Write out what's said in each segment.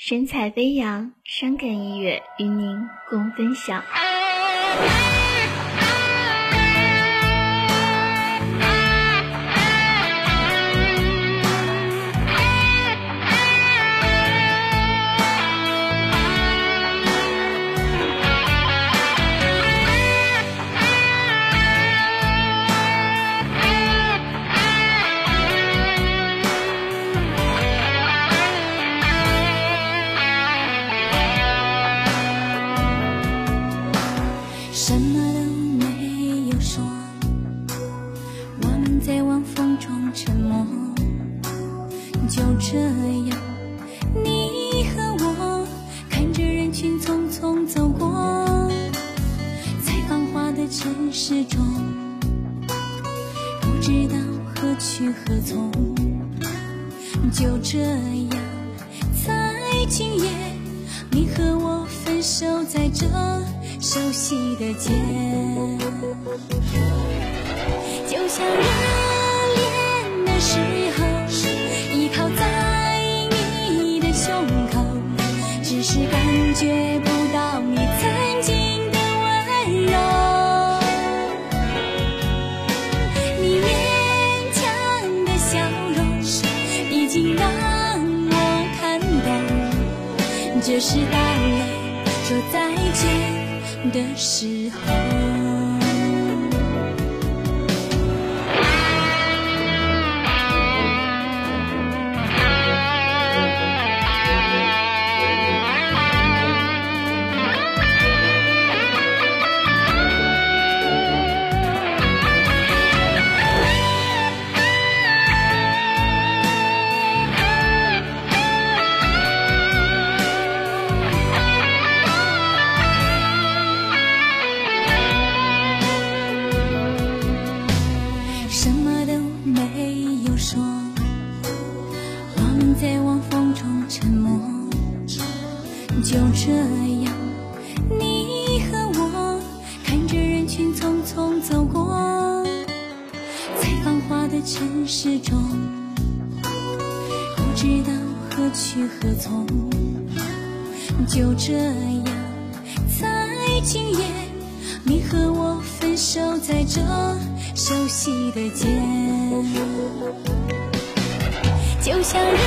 神采飞扬，伤感音乐与您共分享。沉默，就这样，你和我看着人群匆匆走过，在繁华的城市中，不知道何去何从，就这样，在今夜，你和我分手在这。熟悉的街，就像热恋的时候，依靠在你的胸口，只是感觉不到你曾经的温柔。你勉强的笑容，已经让我看懂，这是到了说再见。的时候。就这样，你和我看着人群匆匆走过，在繁华的城市中，不知道何去何从。就这样，在今夜，你和我分手在这。熟悉的街，就像人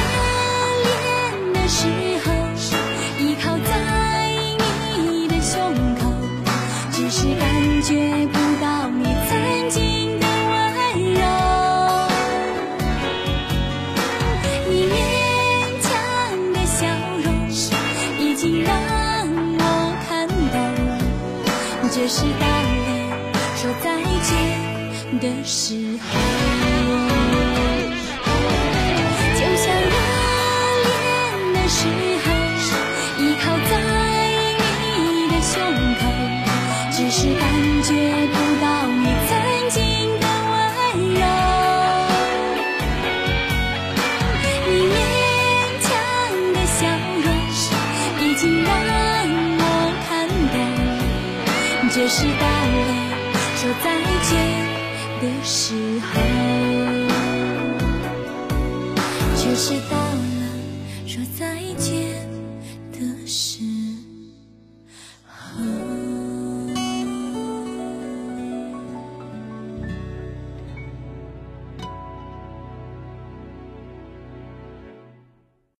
已经让我看懂，这是到了说再见。的时候，就像热恋的时候，依靠在你的胸口，只是感觉不到就是到了说再见的时候。就是到了说再见的时候。